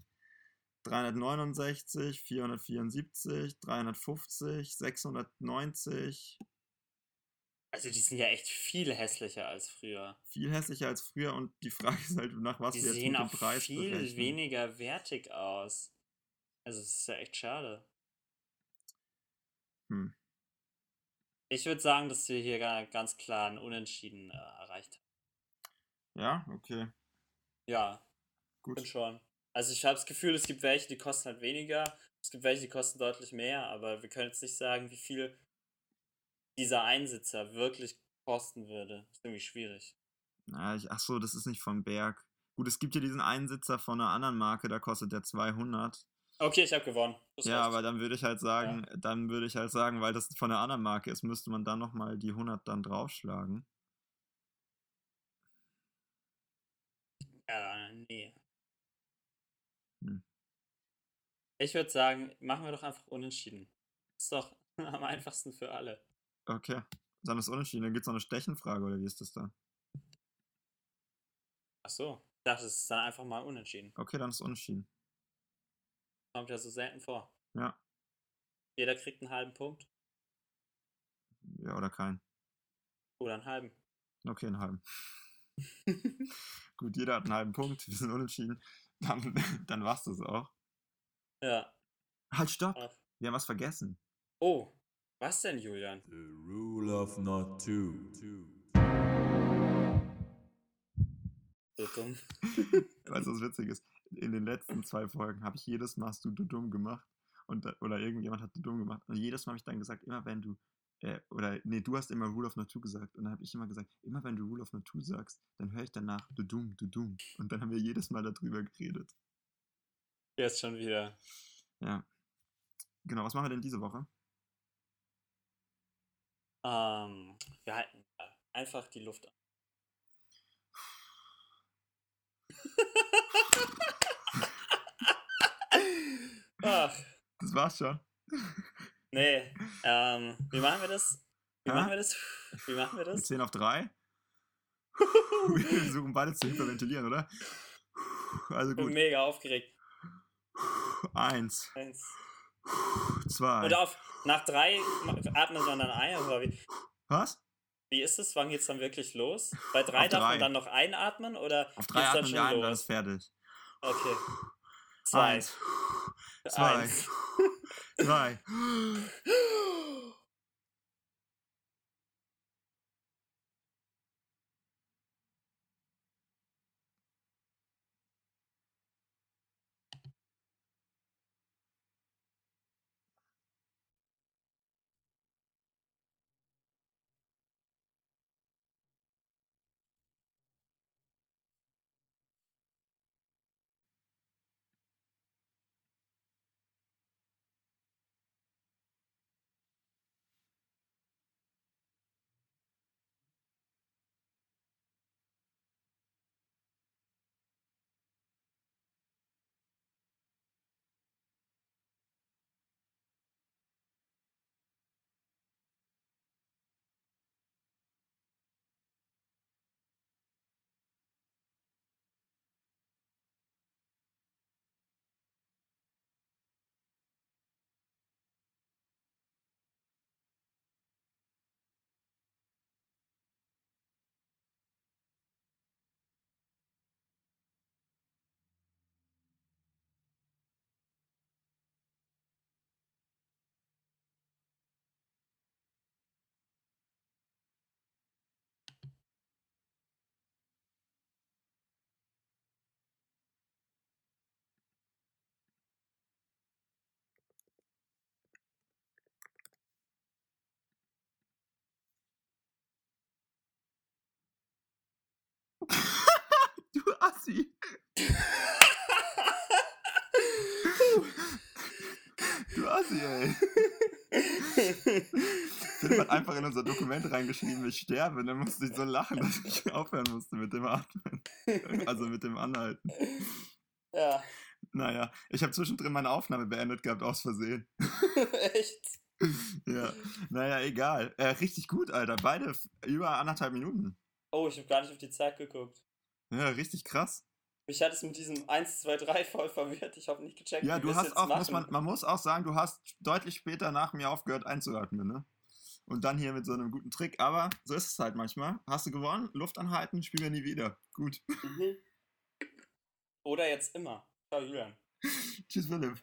369, 474, 350, 690, Also die sind ja echt viel hässlicher als früher. viel hässlicher als früher und die Frage ist halt, nach was Die wir jetzt sehen mit dem auch Preis viel berechnen. weniger wertig aus. Also es ist ja echt schade. Hm. Ich würde sagen, dass wir hier ga- ganz klar einen Unentschieden äh, erreicht haben. Ja, okay, Ja, gut. bin schon. Also ich habe das Gefühl, es gibt welche, die kosten halt weniger. Es gibt welche, die kosten deutlich mehr, aber wir können jetzt nicht sagen, wie viel dieser Einsitzer wirklich kosten würde. ist irgendwie schwierig. Ja, ich, ach so, das ist nicht von Berg. Gut, es gibt hier diesen Einsitzer von einer anderen Marke, da kostet der 200. Okay, ich habe gewonnen. Das ja, aber dann würde ich halt sagen, dann würde ich halt sagen, weil das von einer anderen Marke ist, müsste man dann nochmal die 100 dann draufschlagen. Ja, nee. Hm. Ich würde sagen, machen wir doch einfach unentschieden. Ist doch am einfachsten für alle. Okay. Dann ist unentschieden. Dann gibt es noch eine Stechenfrage, oder wie ist das da? Ach so. Es ist dann einfach mal unentschieden. Okay, dann ist unentschieden. Kommt ja so selten vor. Ja. Jeder kriegt einen halben Punkt. Ja, oder keinen. Oder einen halben. Okay, einen halben. Gut, jeder hat einen halben Punkt. Wir sind unentschieden. Dann, dann war's das auch. ja. Halt, stopp. Ach. Wir haben was vergessen. Oh, was denn, Julian? The rule of not two. So dumm. Weißt du, was witzig ist? In den letzten zwei Folgen habe ich jedes Mal hast du du dumm gemacht. Und, oder irgendjemand hat du dumm gemacht. Und jedes Mal habe ich dann gesagt, immer wenn du, äh, oder nee, du hast immer Rule of Two gesagt. Und dann habe ich immer gesagt, immer wenn du Rule of Two sagst, dann höre ich danach du dumm, du dumm. Und dann haben wir jedes Mal darüber geredet. Jetzt schon wieder. Ja. Genau, was machen wir denn diese Woche? Ähm, wir halten einfach die Luft an. Ach, Das war's schon. nee. Ähm, wie machen wir das? Wie Hä? machen wir das? Wie machen wir Mit das? 10 auf 3. Wir versuchen beide zu hyperventilieren, oder? Also Ich bin gut. mega aufgeregt. Eins, Eins. zwei. Und auf, nach drei atmet man dann ein, oder wie? Was? Wie ist es? Wann geht's dann wirklich los? Bei drei Auf darf drei. man dann noch einatmen oder Auf drei geht's dann atmen schon wir ein, dann los? ist fertig. Okay. Zwei. Eins, zwei, Eins. drei. Du Assi. Du Assi, ey. Philipp hat einfach in unser Dokument reingeschrieben, ich sterbe. Und dann musste ich so lachen, dass ich aufhören musste mit dem Atmen. Also mit dem Anhalten. ja, Naja, ich habe zwischendrin meine Aufnahme beendet gehabt, aus Versehen. echt. Ja, naja, egal. Äh, richtig gut, Alter. Beide über anderthalb Minuten. Oh, ich habe gar nicht auf die Zeit geguckt. Ja, richtig krass. Mich hat es mit diesem 1, 2, 3 voll verwirrt. Ich habe nicht gecheckt, Ja, du hast jetzt auch, muss machen. man, man muss auch sagen, du hast deutlich später nach mir aufgehört einzuatmen, ne? Und dann hier mit so einem guten Trick. Aber so ist es halt manchmal. Hast du gewonnen? Luft anhalten, spielen wir nie wieder. Gut. Mhm. Oder jetzt immer. Ciao, Julian. Tschüss, Philipp.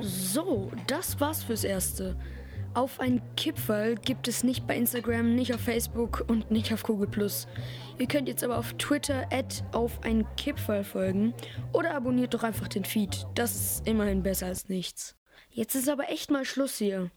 So, das war's fürs Erste. Auf ein Kipferl gibt es nicht bei Instagram, nicht auf Facebook und nicht auf Google+. Ihr könnt jetzt aber auf Twitter auf ein Kipferl folgen oder abonniert doch einfach den Feed. Das ist immerhin besser als nichts. Jetzt ist aber echt mal Schluss hier.